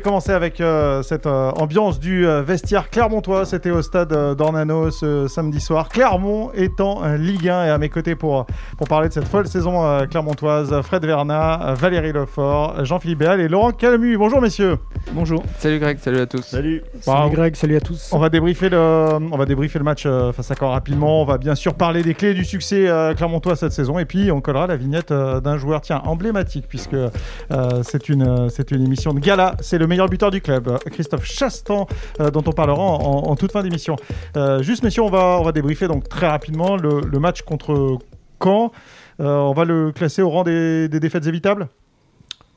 Commencer avec euh, cette euh, ambiance du euh, vestiaire clermontois. C'était au stade euh, d'Ornano ce samedi soir. Clermont étant euh, Ligue 1 et à mes côtés pour, pour parler de cette folle saison euh, clermontoise, Fred Vernat, euh, Valérie Lefort, Jean-Philippe Béal et Laurent Calmu. Bonjour messieurs. Bonjour. Salut Greg, salut à tous. Salut. Bah, Greg, salut à tous. On va débriefer le, on va débriefer le match euh, face à Caen rapidement. On va bien sûr parler des clés du succès euh, clermontois cette saison. Et puis, on collera la vignette euh, d'un joueur, tiens, emblématique, puisque euh, c'est une, euh, c'est une émission de gala. C'est le meilleur buteur du club, euh, Christophe Chastan, euh, dont on parlera en, toute fin d'émission. Euh, juste, messieurs, on va, on va débriefer donc très rapidement le, le match contre Caen. On va le classer au rang des défaites évitables?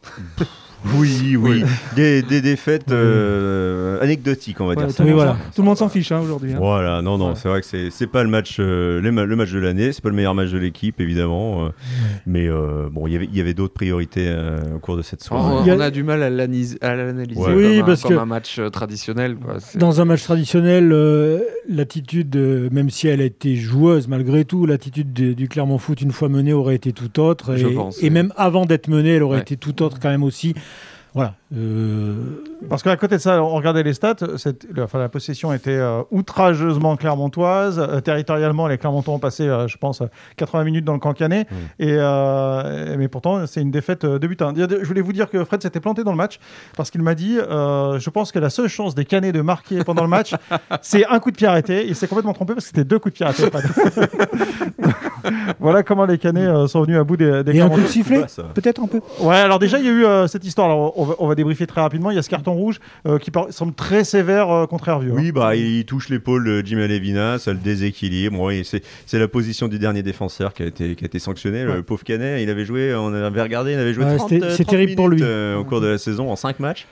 Oui, oui. Des, des défaites euh, anecdotiques, on va Ouais, dire tout, ça. le monde s'en- tout le monde s'en fiche hein, aujourd'hui. hein. Voilà, non, non, c'est vrai que c'est c'est pas le match, euh, les ma- le match de l'année, c'est pas le meilleur match de l'équipe, évidemment. euh, mais euh, bon, il y avait- il y avait d'autres priorités euh, au cours de cette soirée. On, Il y a- on a du mal à l'analyser à l'analyser Ouais. comme, Oui, un, parce comme que- un match euh, traditionnel. Quoi. C'est- Dans un match traditionnel, euh, l'attitude, euh, même si elle a été joueuse malgré tout, l'attitude de- du Clermont Foot une fois menée aurait été tout autre. Je Et, pense, et oui. même avant d'être menée, elle aurait Ouais. été tout autre quand même aussi. Voilà. Euh, Parce qu'à côté de ça, on regardait les stats. cette- le- enfin, la possession était euh, outrageusement clermontoise. Euh, territorialement, les Clermontois ont passé, euh, je pense, 80 minutes dans le cancanet. Et, euh, mais pourtant, c'est une défaite de but. un. Je voulais vous dire que Fred s'était planté dans le match parce qu'il m'a dit euh, Je pense que la seule chance des Canets de marquer pendant le match, c'est un coup de pied arrêté. Il s'est complètement trompé parce que c'était deux coups de pied arrêtés. Voilà comment les Canets euh, sont venus à bout des, des et un coup de sifflet ça. Peut-être un peu. Ouais, alors déjà, il y a eu euh, cette histoire. Alors, on, va, on va débriefer très rapidement. Il y a ce carton rouge euh, qui par- semble très sévère euh, contre Hervieux. Oui, bah, il touche l'épaule de Jim Alevina, ça le déséquilibre. Oui, c'est la position du dernier défenseur qui a été, qui a été sanctionné. Ouais. Le pauvre Canet, il avait joué, on avait regardé, il avait joué Ouais, 30, c'était- euh, c'est 30 terrible pour lui. euh, au cours de la saison en 5 matchs.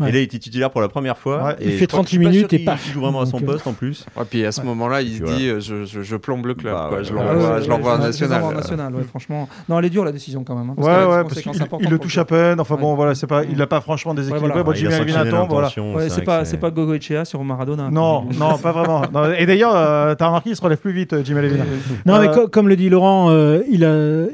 Ouais. Et là, il était titulaire pour la première fois. Ouais, il Et fait je crois que 38 je suis pas minutes et paf. qu'il joue vraiment à son Donc, euh, poste en plus. Ouais, puis à ce moment-là, il se dit euh, je, je- je plombe le club. Bah, quoi. ouais, je l'envoie je national. l'envoie en national, ouais, franchement. Non, elle est dure la décision quand même. hein, parce ouais, parce il le touche à peine. Enfin bon, voilà, c'est pas, il a pas franchement déséquilibré. il Jimmy attend, voilà. c'est pas, c'est pas Gogo Echea sur Maradona. Non, non, pas vraiment. Et d'ailleurs, euh, t'as remarqué, il se relève plus vite, Jimmy Alvin. Non, mais co- comme le dit Laurent, il a,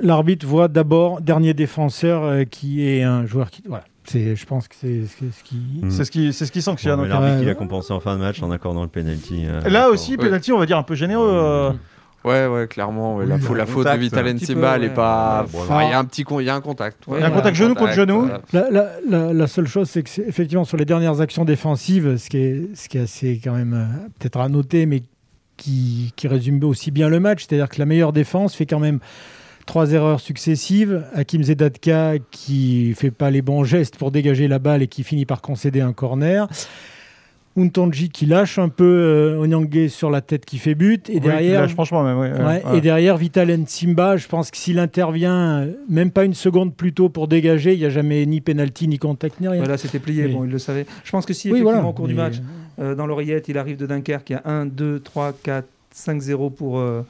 l'arbitre voit d'abord dernier défenseur euh, qui est un joueur qui. Voilà. C'est, je pense que c'est ce, qui. Mm. C'est ce qui, c'est ce qui sanctionne. Bon, L'arbitre, Ouais, il a ouais. compensé en fin de match en accordant le penalty. euh, Là aussi, penalty, on va dire un peu généreux. euh, Ouais, ouais, clairement. ouais, la, Oui, la faute contact, de Vital peu, elle est pas. Ouais, Enfin, Il y a un petit con- il y a un contact. Ouais, Il y a un contact genou contre genou. La, la- la- la seule chose, c'est que c'est effectivement sur les dernières actions défensives, ce qui est, ce qui est assez quand même euh, peut-être à noter, mais qui, qui résume aussi bien le match, c'est-à-dire que la meilleure défense fait quand même trois erreurs successives. Hakim Zedatka qui fait pas les bons gestes pour dégager la balle et qui finit par concéder un corner. Untonji qui lâche un peu euh, Onyangue sur la tête qui fait but. Et oui, derrière, franchement, même. Ouais, ouais. Et derrière, Vital Nsimba, je pense que s'il intervient euh, même pas une seconde plus tôt pour dégager, il n'y a jamais ni penalty, ni contact, ni rien. Ouais, là, c'était plié, Mais- bon, il le savait. Je pense que si, Oui, effectivement, voilà. au cours du match, euh, dans l'oreillette, il arrive de Dunkerque, il y a 1, 2, 3, 4, 5-0 pour, euh,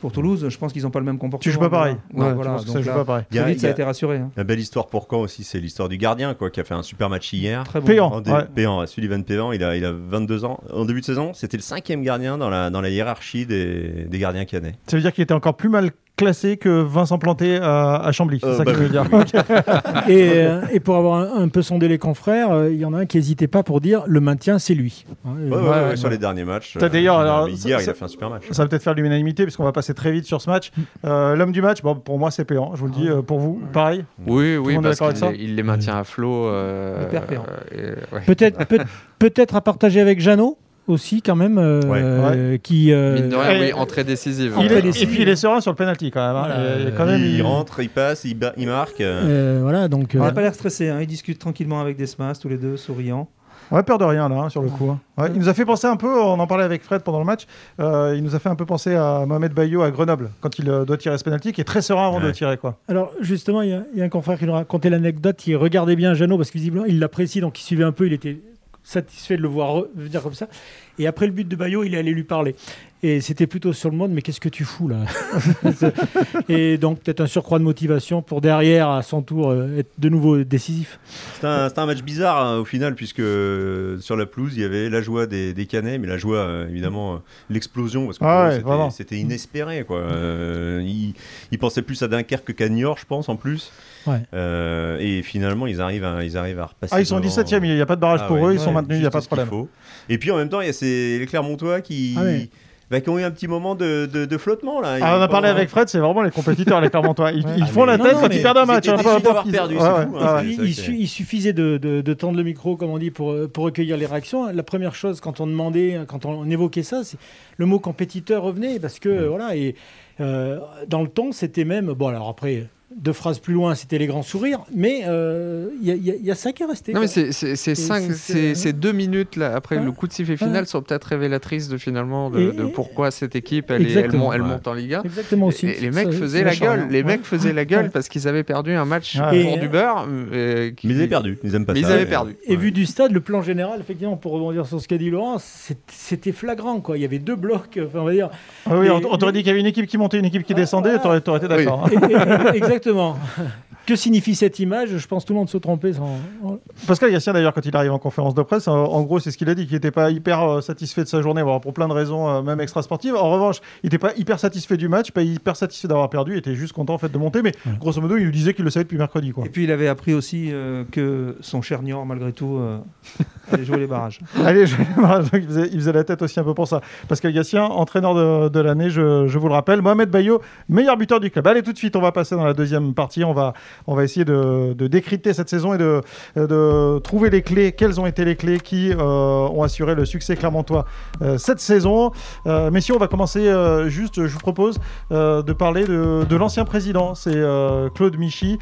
pour Toulouse, je pense qu'ils n'ont pas le même comportement. Tu joues pas pareil. Ouais, Ouais, voilà, ça donc joue là, pas pareil. A- très vite, y ça a a- été rassuré. hein. La belle histoire pour Caen aussi, c'est l'histoire du gardien quoi, qui a fait un super match hier. Très bon. Péant. En dé- ouais. Péan, Sullivan Péan, il a, il a 22 ans. En début de saison, c'était le cinquième gardien dans la, dans la hiérarchie des, des gardiens canets. Ça veut dire qu'il était encore plus mal classé que Vincent Planté à, à Chambly. C'est Euh, ça bah que je veux dire. Et, euh, et pour avoir un, un peu sondé les confrères, euh, il y en a un qui n'hésitait pas pour dire le maintien, c'est lui. Hein, Ouais, ouais, euh, ouais, ouais. sur les derniers matchs. T'as d'ailleurs, euh, hier, ça- il a fait un super match. Ça va peut-être faire l'unanimité puisqu'on va passer très vite sur ce match. Euh, L'homme du match, bon, pour moi c'est Péant, je vous le dis. euh, pour vous, pareil. Oui, oui, parce d'accord qu'il il les maintient à flot. euh, Péan. euh. Peut-être peut, peut-être à partager avec Jeannot? Aussi, quand même, euh, Ouais. euh, qui. euh, Mine de rien, et- oui, entrée décisive. Il est- et puis il est serein sur le penalty quand même. hein. Voilà. Et- et quand même, il, il- rentre, il passe, il, ba- il marque. euh, euh, voilà, donc. On euh, n'a pas l'air stressé, hein, ils discutent tranquillement avec Desmas, tous les deux, souriants. On a peur de rien là hein, sur le coup. hein. Ouais, il nous a fait penser un peu, on en parlait avec Fred pendant le match, euh, il nous a fait un peu penser à Mohamed Bayo à Grenoble quand il euh, doit tirer ce penalty, qui est très serein avant de Ouais. le tirer quoi. Alors justement, il y, a- y a un confrère qui nous racontait l'anecdote, il regardait bien Jeannot parce que visiblement il l'apprécie, donc il suivait un peu, il était satisfait de le voir re- venir comme ça. Et après le but de Bayo, il est allé lui parler. Et c'était plutôt sur le mode, mais qu'est-ce que tu fous là Et donc peut-être un surcroît de motivation pour derrière, à son tour, euh, être de nouveau décisif. C'était un, match bizarre hein, au final, puisque euh, sur la pelouse, il y avait la joie des, des Canets, mais la joie, euh, évidemment, euh, l'explosion, parce que Ah ouais, c'était, inespéré. Quoi. Euh, ils, ils pensaient plus à Dunkerque qu'à Niort, je pense, en plus. Ouais. Euh, et finalement, ils arrivent à, ils arrivent à repasser. Ah, ils sont devant. 17e, il n'y a pas de barrage Ah pour ouais, eux, ils sont maintenus, il n'y a pas de problème. faut. Et puis en même temps, il y a ces, les Clermontois qui, Ah ouais. bah, qui ont eu un petit moment de, de, de flottement. Là. Ah, on a parlé avec Fred, c'est vraiment les compétiteurs, les Clermontois. Ils, Ouais. ils font la Non, tête non, quand ils perdent un match. hein, hein, Il, suffisait de, de- de tendre le micro, comme on dit, pour, pour recueillir les réactions. La première chose, quand on demandait, quand on évoquait ça, c'est le mot compétiteur revenait parce que voilà et euh, dans le ton, c'était même bon. Alors après, deux phrases plus loin, c'était les grands sourires, mais euh, il y, a- y y ça qui est resté. Non, mais quoi. c'est- c'est c'est Et cinq- c'est- c'est- c'est- ces deux minutes là, après le coup de sifflet final sont peut-être révélatrices de finalement de, Et- de pourquoi cette équipe elle, est- elle, Exactement. mon- elle Ouais. monte en Liga. Exactement aussi. Et les mecs faisaient la gueule, les mecs faisaient la gueule parce qu'ils avaient perdu un match pour du beurre. euh, qui- Mais ils avaient perdu. Ils aiment pas Mais ça. ils avaient mais- perdu. Et vu du stade, le plan général, effectivement, pour rebondir sur ce qu'a dit Laurent, c'était flagrant. Quoi. Il y avait deux blocs, enfin, on va dire. Ah oui, Et- on t'aurait dit qu'il y avait une équipe qui montait, une équipe qui Ouais, descendait, t'aurais été d'accord. hein. Exactement. Que signifie cette image? Je pense que tout le monde se trompait. Sans... Pascal Gassien, d'ailleurs, quand il arrive en conférence de presse, en, gros, c'est ce qu'il a dit, qu'il n'était pas hyper euh, satisfait de sa journée, pour plein de raisons, euh, même extra-sportives. En revanche, il n'était pas hyper satisfait du match, pas hyper satisfait d'avoir perdu, il était juste content en fait, de monter, mais Ouais. grosso modo, il nous disait qu'il le savait depuis mercredi. Quoi. Et puis il avait appris aussi euh, que son cher Niort, malgré tout, euh, allait jouer les barrages. Allez, il, faisait, la tête aussi un peu pour ça. Pascal Gassien, entraîneur de, l'année, je, vous le rappelle. Mohamed Bayo, meilleur buteur du club. Allez, tout de suite, on va passer dans la deuxième partie. On va, on va essayer de, décrypter cette saison et de, de trouver les clés. Quelles ont été les clés qui euh, ont assuré le succès clermontois euh, cette saison? Euh, Messieurs, on va commencer juste, je vous propose de parler de, l'ancien président. C'est Claude Michy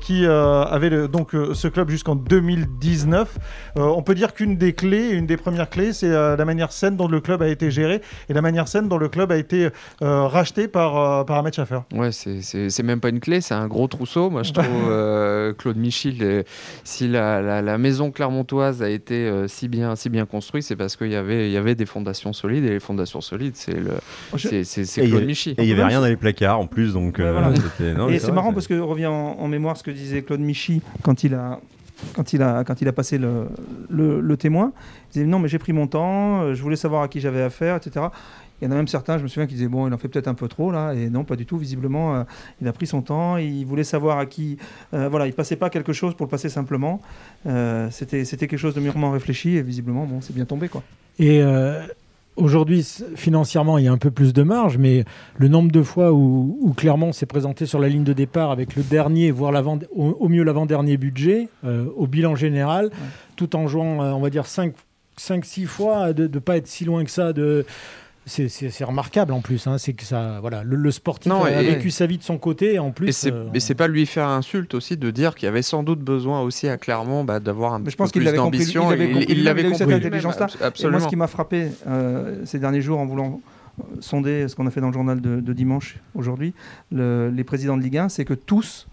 qui avait donc ce club jusqu'en 2019. Euh, on peut dire qu'une des clés, une des premières clés, c'est euh, la manière saine dont le club a été géré et la manière saine dont le club a été euh, racheté par, euh, par Ahmed Schaffer. Ouais, c'est- même pas une clé, c'est un gros trousseau. Moi, je trouve euh, Claude Michil, si la, la- la maison clermontoise a été euh, si bien, si bien construite, c'est parce qu'il y avait, il y avait des fondations solides et les fondations solides, c'est le, Je- c'est Claude avait- Michi. Et il y avait rien dans les placards en plus, donc. Ouais, euh, voilà. c'était- non, mais Et c'est marrant parce que revient en, en mémoire ce que disait Claude Michy quand il a, quand il a, quand il a passé le, le, témoin. Il disait non, mais j'ai pris mon temps, euh, je voulais savoir à qui j'avais affaire, etc. Il y en a même certains, je me souviens, qui disaient bon, il en fait peut-être un peu trop là, et non, pas du tout. Visiblement, euh, il a pris son temps, il voulait savoir à qui. euh, voilà, il passait pas quelque chose pour le passer simplement. C'était c'était quelque chose de mûrement réfléchi, et visiblement, bon, c'est bien tombé quoi. Et aujourd'hui, financièrement, il y a un peu plus de marge, mais le nombre de fois où, où Clermont s'est présenté sur la ligne de départ avec le dernier, voire l'avant, au, au mieux l'avant-dernier budget, euh, au bilan général, tout en jouant, euh, on va dire, 5-6 fois, de ne pas être si loin que ça de. C'est, remarquable en plus, hein, c'est que ça, voilà, le, le sportif Non, a, a et- vécu sa vie de son côté, et en plus. Et c'est euh, pas lui faire insulte aussi de dire qu'il y avait sans doute besoin aussi à Clermont bah, d'avoir un Mais je pense peu plus d'ambition. il l'avait compris, cette intelligence-là. Et moi, ce qui m'a frappé euh, ces derniers jours en voulant euh, sonder ce qu'on a fait dans le journal de, de dimanche aujourd'hui, le- les présidents de Ligue 1, c'est que tous,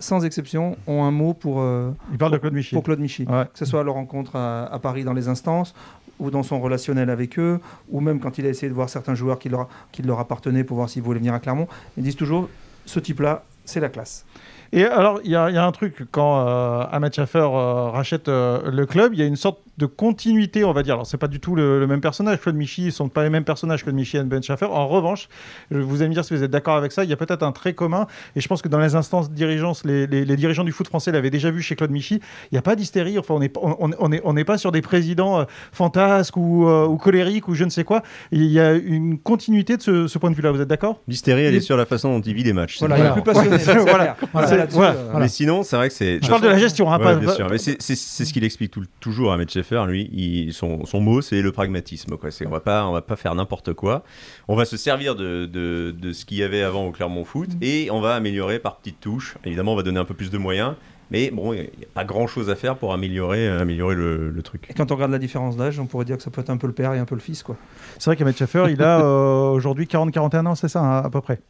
sans exception, ont un mot pour, euh, Il parle de Claude Michy. pour Claude Michy. Ouais. Que ce soit à leur rencontre à, à Paris dans les instances, ou dans son relationnel avec eux, ou même quand il a essayé de voir certains joueurs qui leur, qui appartenaient pour voir s'ils voulaient venir à Clermont. Ils disent toujours, ce type-là, c'est la classe. Et alors, il y, a il y a un truc, quand euh, Ahmed Schaffer euh, rachète euh, le club, il y a une sorte de continuité, on va dire. Alors, c'est pas du tout le, le même personnage. Claude Michy, ils sont pas les mêmes personnages, Claude Michy et Ben Schaffer. En revanche, je vous allez me dire si vous êtes d'accord avec ça, il y a peut-être un trait commun. Et je pense que dans les instances dirigeantes, les, les- les dirigeants du foot français l'avaient déjà vu chez Claude Michy. Il n'y a pas d'hystérie. Enfin, on n'est on, on, on est, on n'est pas sur des présidents euh, fantasques ou, euh, ou colériques ou je ne sais quoi. Il y a une continuité de ce, ce point de vue-là. Vous êtes d'accord? L'hystérie, elle est sur la façon dont il vit les matchs. Voilà, tout. il est plus passionné. Voilà. Voilà. Voilà. euh. Mais sinon, c'est vrai que c'est. Je parle de la gestion, hein, Ouais, pas- bien pas- sûr. Mais c'est ce qu'il explique tout- toujours à Ahmed Schaeffer. Lui, il- son, son mot, c'est le pragmatisme. Quoi. C'est- On va pas, on va pas faire n'importe quoi. On va se servir de, de, de ce qu'il y avait avant au Clermont Foot et on va améliorer par petites touches. Évidemment, on va donner un peu plus de moyens. Mais bon, il n'y a pas grand chose à faire pour améliorer, améliorer le, le truc. Et quand on regarde la différence d'âge, on pourrait dire que ça peut être un peu le père et un peu le fils. Quoi. C'est vrai qu'Ahmed Schaffer, il a euh, aujourd'hui 40-41 ans, c'est ça, hein, à peu près?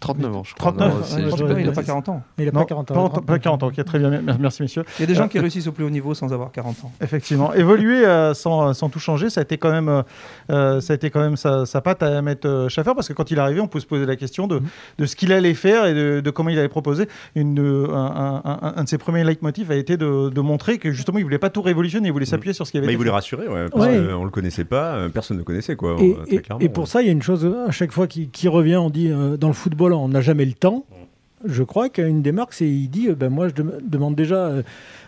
39 ans, je crois. 39, Non, c'est- ouais, Je pense je- que il n'a pas 40 ans. Il n'a pas 40 ans. pas, il a en- 30. pas 40 ans. Ok, très bien. Mer- Merci, messieurs. Il y a des gens qui réussissent au plus haut niveau sans avoir 40 ans. Effectivement, évoluer euh, sans, sans tout changer, ça a été quand même, euh, euh, ça a été quand même sa, sa patte à mettre euh, Schaffer parce que quand il est arrivé, on peut se poser la question de, de ce qu'il allait faire et de, de comment il allait proposer. Une, euh, un, un- un- un de ses premiers leitmotifs a été de, de montrer que justement il voulait pas tout révolutionner, il voulait s'appuyer sur ce qui avait Bah, été il voulait rassurer, ouais, parce Ouais. qu'on le connaissait pas, euh, personne ne le connaissait, quoi, Et, euh, très et- clairement. et pour ça, il y a une chose à chaque fois qui, qui revient, on dit euh, dans le football, on n'a jamais le temps. Je crois qu'une des marques, c'est il dit, euh, ben moi, je dem- demande déjà euh,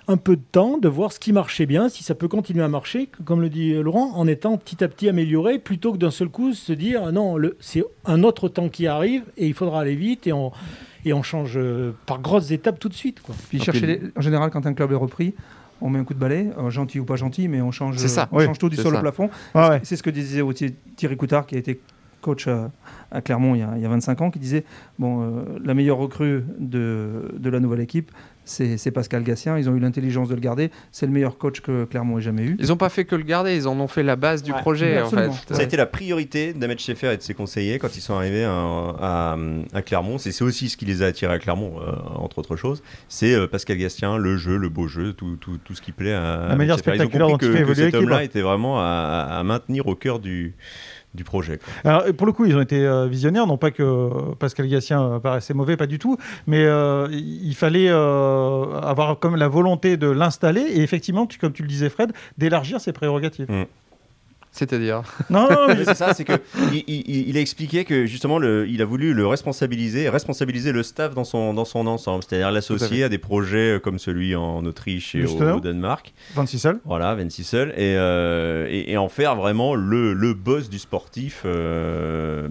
un peu de temps, de voir ce qui marchait bien, si ça peut continuer à marcher, comme le dit euh, Laurent, en étant petit à petit amélioré, plutôt que d'un seul coup se dire, ah non, le- c'est un autre temps qui arrive et il faudra aller vite et on, et on change par grosses étapes tout de suite. Quoi. Puis Ah, chercher puis- les- en général, quand un club est repris, on met un coup de balai, euh, gentil ou pas gentil, mais on change, C'est ça. on Oui, change tout du sol ça. au plafond. Ouais. C'est ce que disait aussi Thierry Coutard, qui a été coach à, à Clermont il y, a, il y a 25 ans, qui disait bon, euh, la meilleure recrue de, de la nouvelle équipe, c'est c'est Pascal Gassien. Ils ont eu l'intelligence de le garder. C'est le meilleur coach que Clermont ait jamais eu. Ils n'ont pas fait que le garder, ils en ont fait la base du Ouais, projet en absolument. fait. Ça a été la priorité d'Ahmed Schaeffer et de ses conseillers quand ils sont arrivés à, à- à Clermont. C'est aussi ce qui les a attirés à Clermont, euh, entre autres choses. C'est euh, Pascal Gastien, le jeu, le beau jeu, tout, tout, tout ce qui plaît à Ahmed manière. Ils ont spectaculaire compris dont il que, fait que évoluer cet homme-là était vraiment à, à maintenir au cœur du, du projet. quoi. Alors, pour le coup, ils ont été euh, visionnaires, non pas que Pascal Gassien euh, paraissait mauvais, pas du tout, mais euh, il fallait euh, avoir comme la volonté de l'installer et effectivement, tu- comme tu le disais Fred, d'élargir ses prérogatives. C'est-à-dire. Non, non, mais Mais c'est ça, c'est que il, il- il a expliqué que justement, le, il a voulu le responsabiliser, responsabiliser le staff dans son dans son ensemble, c'est-à-dire l'associer à des projets euh, comme celui en Autriche et au, Danemark. 26 seuls. Voilà, 26 seuls, et, euh, et, et en faire vraiment le, le boss du sportif euh,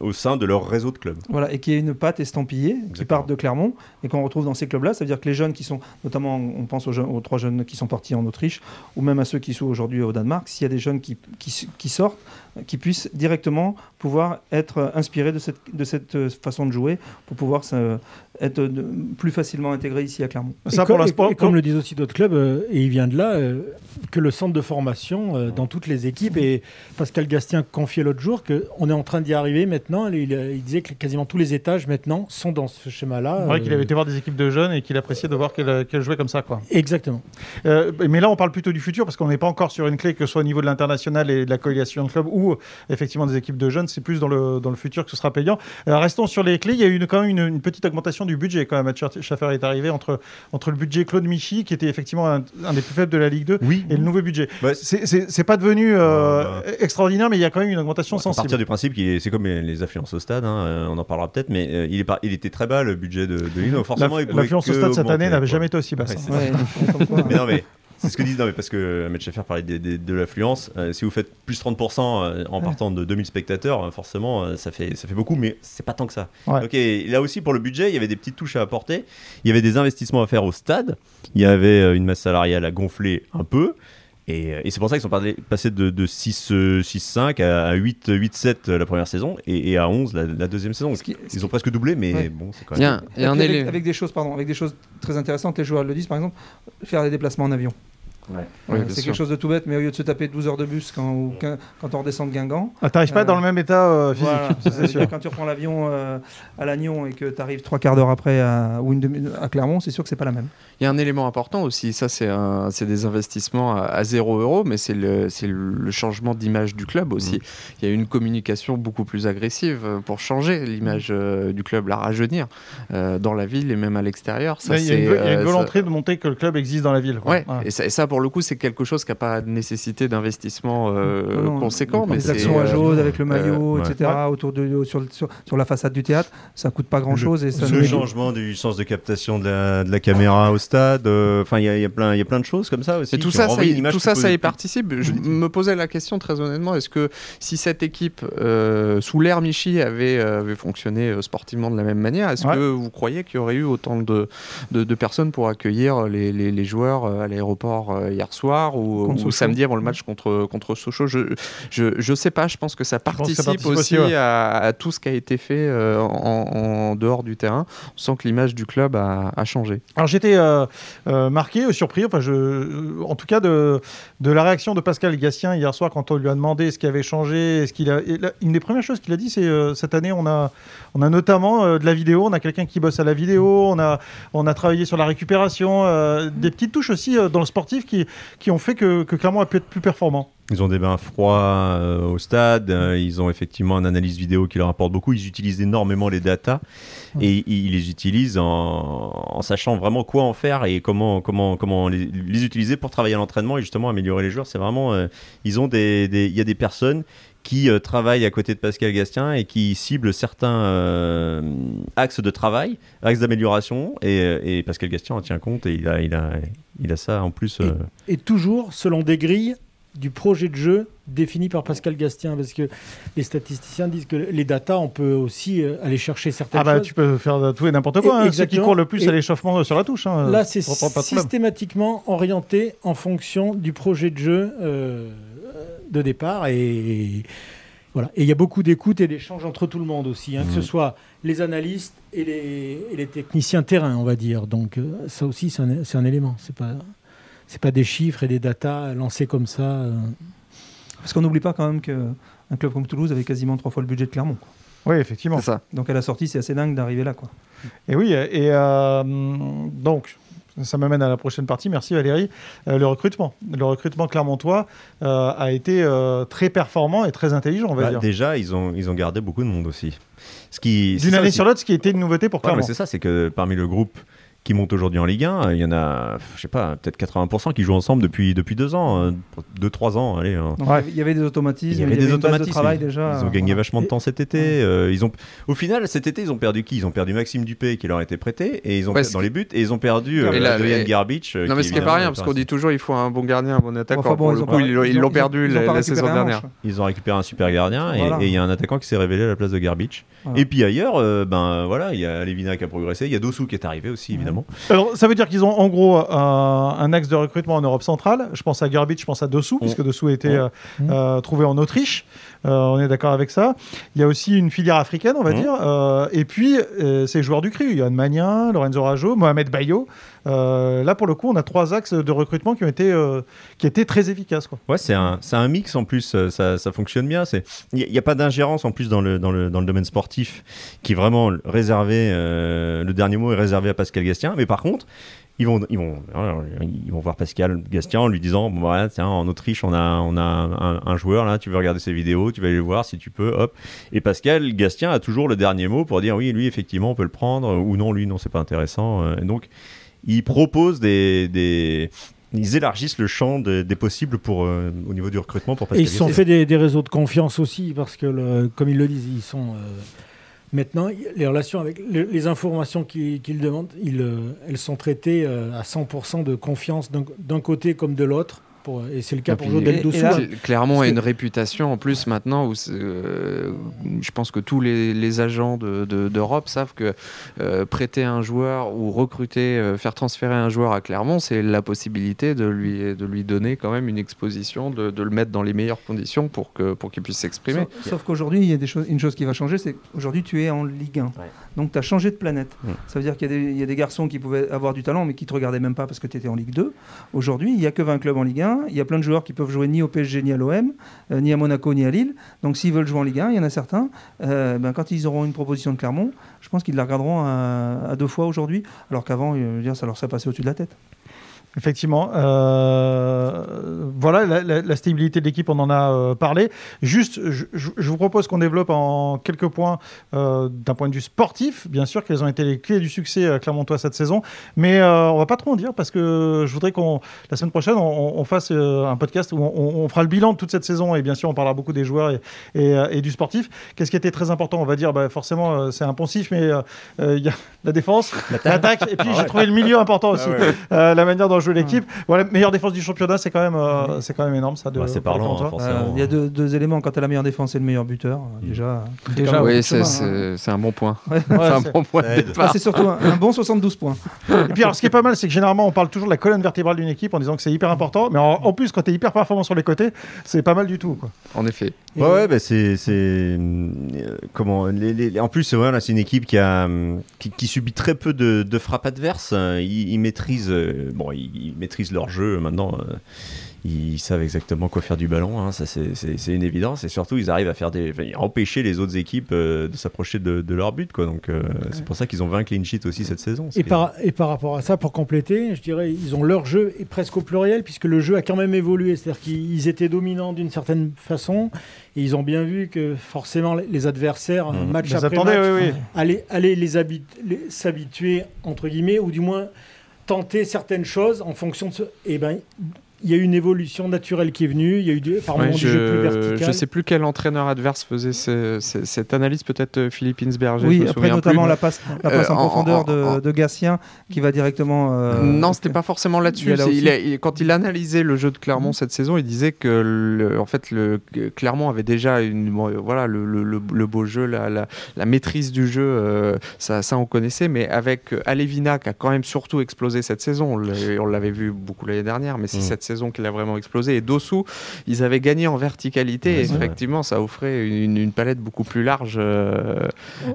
au sein de leur réseau de clubs. Voilà, et qui est une patte estampillée, qui partent de Clermont et qu'on retrouve dans ces clubs-là. Ça veut dire que les jeunes qui sont, notamment, on pense aux, jeunes- aux trois jeunes qui sont partis en Autriche, ou même à ceux qui sont aujourd'hui au Danemark, s'il y a des jeunes qui, qui, qui sortent, qui puissent directement pouvoir être inspirés de cette, de cette euh, façon de jouer pour pouvoir euh, être de- plus facilement intégrés ici à Clermont. Ça et, pour l'instant. et- et comme le disent aussi d'autres clubs, euh, et il vient de là, euh, que le centre de formation euh, dans toutes les équipes, et Pascal Gastien confiait l'autre jour qu'on est en train d'y arriver maintenant, il, il disait que quasiment tous les étages maintenant sont dans ce schéma-là. C'est vrai euh, qu'il avait été voir des équipes de jeunes et qu'il appréciait de voir qu'elles qu'elles jouaient comme ça. Quoi. Exactement. Euh, mais là, on parle plutôt du futur parce qu'on n'est pas encore sur une clé, que ce soit au niveau de l'international et de la coalition de clubs ou effectivement des équipes de jeunes. C'est plus dans le, dans le futur que ce sera payant. Euh, restons sur les clés. Il y a eu une- quand même une, une petite augmentation du budget quand même. Mathieu Schaffer est arrivé entre, entre le budget Claude Michy, qui était effectivement un, un des plus faibles de la Ligue 2, Oui. et le nouveau budget. Bah, C'est- pas devenu euh, Euh, extraordinaire, mais il y a quand même une augmentation à partir sensible. du principe qu'il est- c'est comme les les affluences au stade, hein, euh, on en parlera peut-être, mais euh, il, est pas- il était très bas le budget de, de donc forcément L'affluence au stade cette année n'avait jamais été aussi basse. Ouais, hein. Ouais. Mais non, mais c'est ce que disent, non, mais parce que Ahmed Schaeffer parlait des- de l'affluence. euh, si vous faites plus 30% euh, en partant de 2000 spectateurs, euh, forcément, ça fait, ça fait beaucoup, mais c'est pas tant que ça. Ouais. Donc, et là aussi, pour le budget, il y avait des petites touches à apporter. Il y avait des investissements à faire au stade. Il y avait une masse salariale à gonfler un peu. Et, et c'est pour ça qu'ils sont passés de, de 6, euh, 6-5 à à 8, 8-7 la première saison et, et à 11 la, la deuxième saison. Ce qui- ce Ils ont presque doublé, mais Ouais. bon, c'est quand même. Et puis avec, avec des choses, pardon, avec des choses très intéressantes. Les joueurs le disent, par exemple, faire des déplacements en avion. Ouais. Euh, Oui, c'est sûr. quelque chose de tout bête, mais au lieu de se taper 12 heures de bus quand, ou quin- quand on redescend de Guingamp, Ah, T'arrives pas Euh, dans le même état euh, physique, Voilà. ça, c'est sûr. Quand tu reprends l'avion euh, à Lannion et que tu arrives trois quarts d'heure après à, ou une demi- à Clermont, c'est sûr que c'est pas la même. Il y a un élément important aussi, ça c'est des investissements à, à 0 euros, mais c'est le, changement d'image du club aussi. Mm. Il y a une communication beaucoup plus agressive pour changer l'image euh, du club, la rajeunir euh, dans la ville et même à l'extérieur. Ça, Il y a une, c'est, vo- il y a une euh, ça- volonté de montrer que le club existe dans la ville. quoi. Ouais, Et, ça, et ça, pour le coup, c'est quelque chose qui n'a pas nécessité d'investissement euh, Non, non, conséquent. Mais les actions à euh, jaune avec le maillot, ouais. etc. Autour de, sur, le- sur, sur la façade du théâtre, ça coûte pas grand chose et ça Le changement du sens de captation de la, de la caméra au stade, euh, enfin il y, a- il y a plein- il y a plein de choses comme ça aussi. Et tout ça, ça y, tout ça, ça participe. Je me posais la question très honnêtement est-ce que si cette équipe, euh, sous l'ère Michi, avait, euh, avait fonctionné euh, sportivement de la même manière, est-ce Ouais. que vous croyez qu'il y aurait eu autant de, de, de personnes pour accueillir les, les, les joueurs euh, à l'aéroport euh, hier soir ou, samedi avant le match contre, contre Sochaux. Je, je, je sais pas, je pense que ça que participe, ça participe aussi, ouais. à, à tout ce qui a été fait euh, en, en dehors du terrain. On sent que l'image du club a, a changé. Alors j'étais euh, euh, marqué, surpris, enfin je, en tout cas de, de la réaction de Pascal Gastien hier soir quand on lui a demandé ce qui avait changé. Ce qu'il a, là, une des premières choses qu'il a dit, c'est cette année on a, on a notamment de la vidéo, on a quelqu'un qui bosse à la vidéo, on a, on a travaillé sur la récupération, des petites touches aussi dans le sportif qui, qui ont fait que, que Clermont a pu être plus performant. Ils ont des bains froids euh, au stade, euh, ils ont effectivement une analyse vidéo qui leur apporte beaucoup, ils utilisent énormément les datas et ils les utilisent en, en sachant vraiment quoi en faire et comment, comment, comment les, les utiliser pour travailler à l'entraînement et justement améliorer les joueurs. C'est vraiment, euh, ils ont des, des- il y a des personnes qui euh, travaillent à côté de Pascal Gastien et qui ciblent certains euh, axes de travail, axes d'amélioration et, euh, et Pascal Gastien en tient compte et il a, il a, il a ça en plus. euh, Et toujours selon des grilles du projet de jeu défini par Pascal Gastien, parce que les statisticiens disent que les datas, on peut aussi aller chercher certaines Ah bah choses. tu peux faire tout et n'importe quoi. Et- hein. Ceux qui courent le plus à l'échauffement sur la touche. hein. Là, c'est systématiquement orienté en fonction du projet de jeu euh, de départ. Et voilà. Et il y a beaucoup d'écoute et d'échanges entre tout le monde aussi, hein, que ce Mhm. soit les analystes et les, et les techniciens terrain, on va dire. Donc euh, ça aussi, c'est un, c'est un élément. C'est pas c'est pas des chiffres et des datas lancés comme ça. euh. Parce qu'on n'oublie pas quand même qu'un club comme Toulouse avait quasiment trois fois le budget de Clermont. quoi. Oui, effectivement. Ça. Donc à la sortie, c'est assez dingue d'arriver là. Quoi. Et oui, et euh, donc, ça m'amène à la prochaine partie. Merci Valérie. Euh, le recrutement. Le recrutement clermontois euh, a été euh, très performant et très intelligent, on va bah, dire. déjà, ils ont, ils ont gardé beaucoup de monde aussi. Ce qui, c'est D'une année aussi. sur l'autre, ce qui était une nouveauté pour Ouais, mais Clermont. c'est ça, c'est que parmi le groupe qui monte aujourd'hui en Ligue 1, il y en a, je sais pas, peut-être 80% qui jouent ensemble depuis, depuis deux ans, euh, deux, trois ans. Allez, hein. Donc Ouais. il y avait des automatismes, Il y avait des automatismes. de travail déjà. Ils ont gagné voilà. vachement de temps cet été. euh, ils ont, au final, cet été, ils ont perdu qui? Ils ont perdu Maxime Dupé qui leur a été prêté et ils ont Ouais, per- ce dans les buts et ils ont perdu euh, Adrien et- Garbich. euh, Non, mais ce qui est pas rien, parce qu'on dit toujours il faut un bon gardien, un bon attaquant. Enfin bon, Pour ils le ont coup, ils l'ont- perdu ils ont la, la saison dernière. Ils ont récupéré un super gardien et- il y a un attaquant qui s'est révélé à la place de Garbich. Voilà. Et puis ailleurs, euh, ben voilà, il y a Levina qui a progressé, il y a Dossou qui est arrivé aussi évidemment. Alors, ça veut dire qu'ils ont en gros euh, un axe de recrutement en Europe centrale. Je pense à Garbage, je pense à Dossou, puisque Dossou a été euh, euh, trouvé en Autriche. Euh, on est d'accord avec ça. Il y a aussi une filière africaine, on va Mhm. dire. Euh, et puis, euh, ces joueurs du cru. Yann Magnin, Lorenzo Rajo, Mohamed Bayo. Là, pour le coup, on a trois axes de recrutement qui ont été, qui étaient très efficaces. Quoi. Ouais, c'est un, c'est un mix en plus, ça, ça fonctionne bien. C'est- Il n'y a, pas d'ingérence en plus dans le, dans, le, dans le domaine sportif qui est vraiment réservé. le dernier mot est réservé à Pascal Gastien. Mais par contre, ils vont, ils vont, alors, ils vont voir Pascal Gastien en lui disant bon, voilà, tiens, en Autriche, on a, on a un, un joueur là, tu veux regarder ses vidéos, tu vas aller le voir si tu peux, hop. Et Pascal Gastien a toujours le dernier mot pour dire oui, lui, effectivement, on peut le prendre, ou non, lui, non, c'est pas intéressant. Euh, Et donc, ils proposent des. des ils élargissent le champ des, des possibles pour, euh, au niveau du recrutement pour Et Pascal ils se sont fait des, des réseaux de confiance aussi, parce que, le- comme ils le disent, ils sont. euh, maintenant, les relations avec les, informations demandent, ils, euh, elles sont traitées euh, à 100% de confiance d'un côté comme de l'autre. Pour- Et c'est le cas Et pour puis, Jodel et- et Dossou. là- hein. Cl- Clermont Parce a une réputation en plus maintenant où euh, je pense que tous les, les agents de- de- d'Europe savent que euh, prêter un joueur ou recruter, euh, faire transférer un joueur à Clermont, c'est la possibilité de lui, de lui donner quand même une exposition, de, de le mettre dans les meilleures conditions pour, que, pour qu'il puisse s'exprimer. Sauf, sauf qu'aujourd'hui, il y a des choses, une chose qui va changer, c'est qu'aujourd'hui, tu es en Ligue 1. Donc, tu as changé de planète. Ouais. Ça veut dire qu'il y, a des- il y a des garçons qui pouvaient avoir du talent, mais qui ne te regardaient même pas parce que tu étais en Ligue 2. Aujourd'hui, il n'y a que 20 clubs en Ligue 1. Il y a plein de joueurs qui peuvent jouer ni au PSG, ni à l'OM, euh, ni à Monaco, ni à Lille. Donc, s'ils veulent jouer en Ligue 1, il y en a certains. euh, ben, quand ils auront une proposition de Clermont, je pense qu'ils la regarderont à, à deux fois aujourd'hui, alors qu'avant, euh, ça leur serait passé au-dessus de la tête. Effectivement. Euh, voilà, la, la- la stabilité de l'équipe, on en a euh, parlé. Juste, je, vous propose qu'on développe en quelques points euh, d'un point de vue sportif. Bien sûr, quelles ont été les clés du succès clermontois cette saison. Mais on va pas trop en dire parce que je voudrais qu'on, la semaine prochaine, on, on fasse un podcast où on, on fera le bilan de toute cette saison. Et bien sûr, on parlera beaucoup des joueurs et, et, et du sportif. Qu'est-ce qui était très important On va dire, bah, forcément, c'est un poncif, mais il y a la défense, l'attaque. Et puis, j'ai trouvé le milieu important aussi. Euh, la manière dont jouer l'équipe. Voilà, meilleure défense du championnat, c'est quand même, euh, c'est quand même énorme ça. Ouais, c'est parlant, hein, forcément. Euh, Il y a deux, deux éléments quand tu as la meilleure défense et le meilleur buteur. euh, Déjà, Déjà, oui, c'est- c'est c'est un bon point. Ouais. c'est un c'est- bon point ça de aide. départ. C'est surtout un, un bon 72 points. Et puis alors, ce qui est pas mal, c'est que généralement, on parle toujours de la colonne vertébrale d'une équipe en disant que c'est hyper important. Mais en, en plus, quand tu es hyper performant sur les côtés, c'est pas mal du tout. Quoi. En effet. Et- Ouais, ouais, bah c'est, c'est euh, comment les, les- en plus voilà, c'est une équipe qui a qui, qui subit très peu de, de frappes adverses. Ils, ils maîtrisent euh, bon, ils, ils maîtrisent leur jeu maintenant. euh, ils savent exactement quoi faire du ballon, hein, ça c'est, c'est- c'est une évidence. Et surtout, ils arrivent à faire des, enfin, à empêcher les autres équipes euh, de s'approcher de, de leur but, quoi. Donc euh, c'est pour ça qu'ils ont 20 clean sheets aussi cette saison. Et par, et par rapport à ça, pour compléter, je dirais, ils ont leur jeu est presque au pluriel, puisque le jeu a quand même évolué. C'est-à-dire qu'ils étaient dominants d'une certaine façon, et ils ont bien vu que forcément les adversaires, Mhm. match Ils après match, oui, oui. allaient, allaient les habit- les- s'habituer, entre guillemets, ou du moins tenter certaines choses en fonction de ce... Et ben, il y a eu une évolution naturelle qui est venue, il y a eu du, par Ouais, jeu plus je vertical. ne sais plus quel entraîneur adverse faisait ce- ce- cette analyse, peut-être euh, Philippe Insberger. je Oui, me après notamment plus. la passe, la passe Euh, en en- profondeur en- de, en- de Gatien qui va directement. euh, non, c'était pas forcément là-dessus. là quand il analysait le jeu de Clermont cette saison, il disait que le- en fait, le, Clermont avait déjà une, bon, voilà, le, le- le- le beau jeu, la, la- la maîtrise du jeu, euh, ça, ça on connaissait, mais avec euh, Alevina qui a quand même surtout explosé cette saison, on l'a- on l'avait vu beaucoup l'année dernière, mais c'est Mm. cette saison qu'il a vraiment explosé. Et Dossou, ils avaient gagné en verticalité, Ouais, et vrai. effectivement, ça offrait une, une palette beaucoup plus large. euh,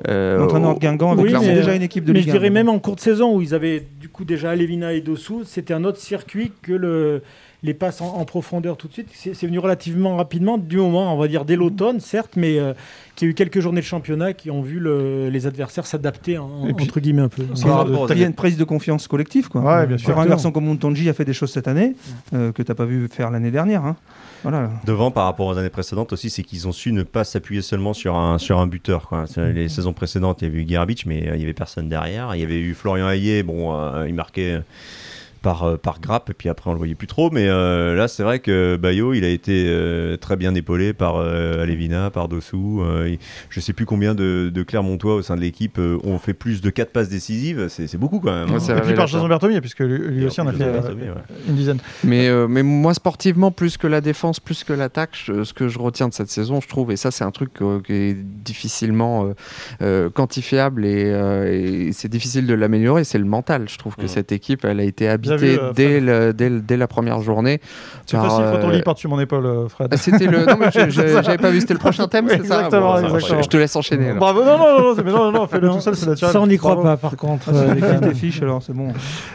euh, L'entraîneur de Guingamp avait Oui, déjà une équipe de Mais Ligue je 1. dirais même en cours de saison où ils avaient du coup déjà Alevina et Dossou, c'était un autre circuit que le, les passes en, en profondeur tout de suite. C'est c'est venu relativement rapidement, du moment, on va dire dès l'automne, certes, mais euh, qu'il y a eu quelques journées de championnat qui ont vu le- les adversaires s'adapter en- entre guillemets un peu. Il y a une prise de confiance collective. Quoi. Ouais, bien sûr. Sur un garçon comme Montonji a fait des choses cette année euh, que tu n'as pas vu faire l'année dernière. hein. Voilà. Devant par rapport aux années précédentes aussi, c'est qu'ils ont su ne pas s'appuyer seulement sur un, sur un buteur. Quoi. C'est- Les saisons précédentes, il y avait eu Garbage, mais euh, il y avait personne derrière. Il y avait eu Florian Hayé, bon, euh, il marquait par, euh, par grappe, et puis après on le voyait plus trop. Mais euh, là, c'est vrai que Bayo, il a été euh, très bien épaulé par euh, Alevina, par Dossou. Euh, il- je sais plus combien de, de Clermontois au sein de l'équipe euh, ont fait plus de 4 passes décisives. C'est c'est beaucoup quand même. Ouais, hein. Et puis par. Jason Bertomia, puisque lui, lui Et aussi en a fait euh, ouais. une dizaine. Mais, euh, mais moi, sportivement, plus que la défense, plus que l'attaque, je- ce que je retiens de cette saison, je trouve, et ça, c'est un truc euh, qui est difficilement euh, euh, quantifiable et, euh, et c'est difficile de l'améliorer, c'est le mental. Je trouve que Mhm. cette équipe, elle a été habitée vu, euh, dès, le- dès, le- dès la première journée. C'est facile quand on euh, lit par-dessus mon épaule, euh, Fred. ah, C'était le. Non, mais j'avais pas vu, c'était le prochain thème, c'est ça Exactement, Bon, ça va, exactement. Je te laisse enchaîner. alors. Bravo, non, non, non, non, mais non, non, fais-le tout seul, c'est naturel. Ça, on n'y croit pas, par contre. Euh, euh, L'équipe des fiches, alors c'est bon.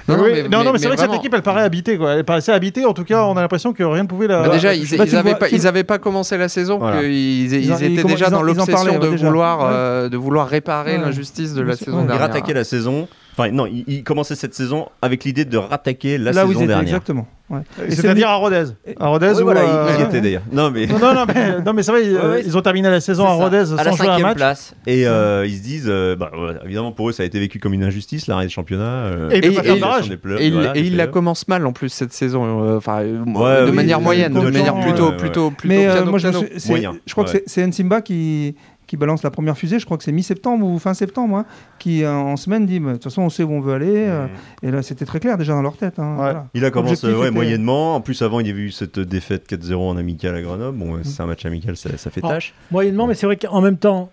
Non, non, mais, non, mais c'est vrai que cette équipe, elle paraît habitée, quoi. Elle paraissait habitée, en tout cas, on a l'impression que rien ne pouvait la. Bah, déjà, ils, Bah, ils tu avaient vois, pas, commencé la saison, qu'ils- ils, ils Ils en- étaient déjà dans l'obsession de vouloir, euh, réparer l'injustice de la saison ouais. Ils dernière. rattaquaient la saison. Enfin, non, ils, ils commençaient cette saison avec l'idée de rattaquer la Là où ils saison étaient, dernière. exactement. ouais. C'est-à-dire à Rodez. À Rodez, Ouais, où, voilà, euh, ils- ils y étaient d'ailleurs. Non, mais. Non, non, non, mais, non, mais c'est vrai, ils, Ouais, ouais. ils ont terminé la saison à Rodez à la sans jouer un cinquième match. place. Et euh, ils se disent, euh, bah, voilà, évidemment pour eux ça a été vécu comme une injustice l'arrêt du championnat. euh, Et il peut Et- pas et- faire et- barrage. des pleurs, Et il, voilà, et des il la pleurs. commence mal en plus cette saison, euh, enfin euh, Ouais, de oui, manière oui, moyenne, de manière plutôt, ouais, ouais. plutôt, plutôt, Mais euh, piano, moi, je, me piano. suis- c'est- Moyen, je crois que ouais. c'est- c'est Nsimba qui, qui balance la première fusée. Je crois que c'est mi-septembre ou fin septembre, hein, qui euh, en semaine dit de toute façon, on sait où on veut aller. euh, Et là, c'était très clair déjà dans leur tête. hein, voilà. Il a commencé ouais, était- moyennement. En plus, avant, il y avait eu cette défaite 4-0 en amical à Grenoble. Bon, c'est un match amical, ça, ça fait tâche. Moyennement, mais c'est vrai qu'en même temps,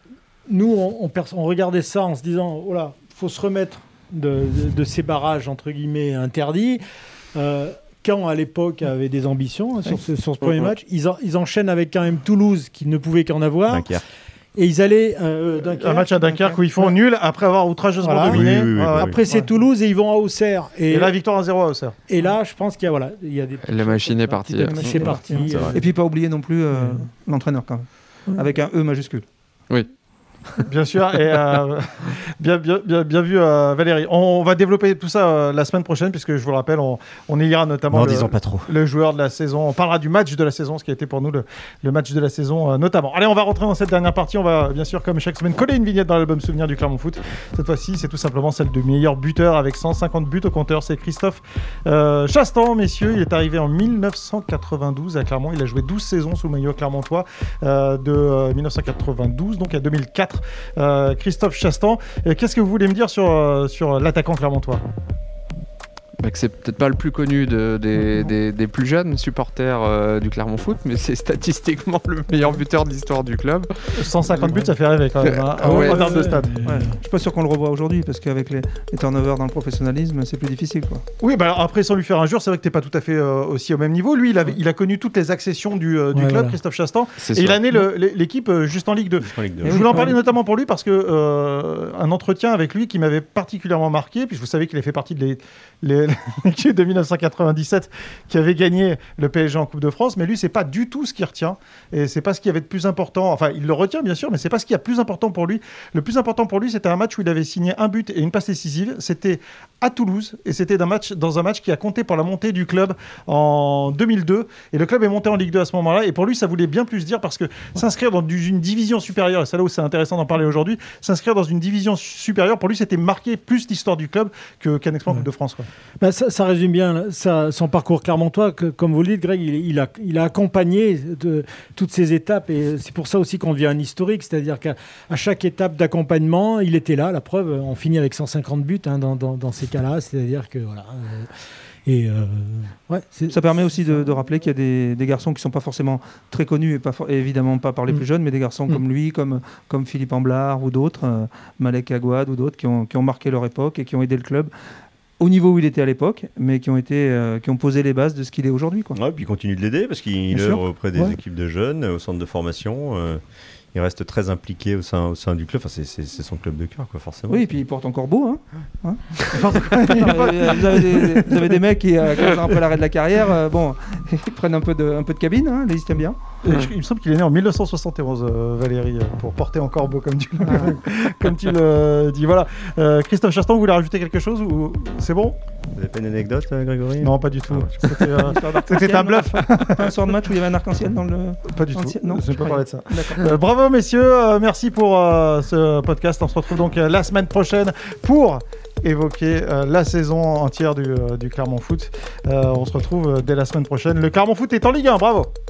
nous, on, on perce- on regardait ça en se disant, oh là, faut se remettre de, de- de ces barrages, entre guillemets, interdits. Euh, Caen, à l'époque, avait des ambitions hein, sur, ce, sur ce premier match. Ils, en- ils enchaînent avec quand même Toulouse, qui ne pouvait qu'en avoir. Dunkerque. Et ils allaient... euh, Dunkerque. Un match à Dunkerque où ils font Ouais. nul après avoir outrageusement Voilà. dominé. Oui, oui, oui. Après, c'est Ouais. Toulouse et ils vont à Auxerre. Et, Et là, victoire à 0 à Auxerre. et là, je pense qu'il y a, voilà, il y a des... La machine est partie. La machine est partie. C'est vrai. Et puis, pas oublier non plus euh, Ouais. l'entraîneur quand même. Ouais. Avec un E majuscule. Bien sûr, et euh, bien, bien, bien, bien vu euh, Valérie. On, va développer tout ça euh, la semaine prochaine, puisque je vous le rappelle, on, on y ira notamment le, disons pas trop. le joueur de la saison. On parlera du match de la saison, ce qui a été pour nous le, le match de la saison notamment. Allez, on va rentrer dans cette dernière partie. On va bien sûr, comme chaque semaine, coller une vignette dans l'album Souvenir du Clermont Foot. Cette fois-ci, c'est tout simplement celle de meilleur buteur avec 150 buts au compteur. C'est Christophe Chastan, messieurs. Il est arrivé en 1992 à Clermont. Il a joué 12 saisons sous le maillot clermontois de euh, 1992 donc à 2004. Euh, Christophe Chastan, Euh, qu'est-ce que vous voulez me dire sur, euh, sur l'attaquant clermontois? Bah, que c'est peut-être pas le plus connu de- des, des- des plus jeunes supporters euh, du Clermont Foot, mais c'est statistiquement le meilleur buteur de l'histoire du club. 150 buts, ça fait rêver quand même. hein, Ah ouais, en termes de mais- Ouais. Je suis pas sûr qu'on le revoit aujourd'hui parce qu'avec les, les turnovers dans le professionnalisme, c'est plus difficile. Quoi. Oui, bah après, sans lui faire injure, c'est vrai que t'es pas tout à fait euh, aussi au même niveau. Lui, il, avait, il a connu toutes les accessions du, euh, du Ouais, club, voilà. Christophe Chastan, et il a né l'équipe euh, juste en Ligue 2. Jusqu'en Ligue deux. Et Je voulais en parler notamment pour lui parce que euh, un entretien avec lui qui m'avait particulièrement marqué, puisque vous savez qu'il a fait partie de les- les- l'équipe de 1997 qui avait gagné le PSG en Coupe de France, mais lui c'est pas du tout ce qu'il retient et c'est pas ce qui avait de plus important. Enfin, il le retient bien sûr, mais c'est pas ce qui a plus important pour lui. Le plus important pour lui, c'était un match où il avait signé un but et une passe décisive. C'était à Toulouse et c'était match dans un match qui a compté pour la montée du club en 2002 et le club est monté en Ligue 2 à ce moment-là et pour lui ça voulait bien plus dire parce que s'inscrire dans une division supérieure et c'est là où c'est intéressant d'en parler aujourd'hui s'inscrire dans une division supérieure pour lui c'était marquer plus l'histoire du club qu'un exploit en. Coupe de France quoi. Bah, ça, ça résume bien ça- son parcours clermontois. Que, comme vous le dites, Greg, il, il a, il a accompagné de, toutes ces étapes et c'est pour ça aussi qu'on devient un historique. C'est-à-dire qu'à à chaque étape d'accompagnement, il était là. La preuve, on finit avec 150 buts hein, dans, dans- dans ces cas-là. C'est-à-dire que voilà. euh, et euh, ouais, Ça permet aussi de, de rappeler qu'il y a des, des garçons qui sont pas forcément très connus et, pas for- et évidemment pas par les Mm. plus jeunes, mais des garçons Mm. comme lui, comme, comme Philippe Amblard ou d'autres, euh, Malek Aguad ou d'autres qui ont, qui ont marqué leur époque et qui ont aidé le club au niveau où il était à l'époque, mais qui ont, été, euh, qui ont posé les bases de ce qu'il est aujourd'hui. quoi. Ouais, puis il continue de l'aider parce qu'il œuvre auprès des Ouais. équipes de jeunes, au centre de formation. euh, il reste très impliqué au sein, au sein du club. Enfin, c'est- c'est c'est son club de cœur, quoi, forcément. Oui, et puis il porte encore beau. Hein Hein euh, vous, avez des, vous avez des mecs qui, euh, 15 ans après l'arrêt de la carrière, euh, bon, ils prennent un peu de, un peu de cabine, hein, les aiment bien. Et je- il me semble qu'il est né en 1971 euh, Valérie euh, pour porter encore beau comme tu le, comme tu le dis. Voilà. Euh, Christophe Chastan vous voulez rajouter quelque chose ou c'est bon? Vous avez pas une anecdote, euh, Grégory? Non pas du tout. Ah, c'était euh, un bluff. Pas un soir de match où il y avait un arc-en-ciel dans le. pas du tout. non, je vais je pas parler de ça. Euh, bravo messieurs, euh, merci pour euh, ce podcast. On se retrouve donc euh, la semaine prochaine pour évoquer euh, la saison entière du, euh, du Clermont Foot. Euh, on se retrouve euh, dès la semaine prochaine. Le Clermont Foot est en Ligue 1, bravo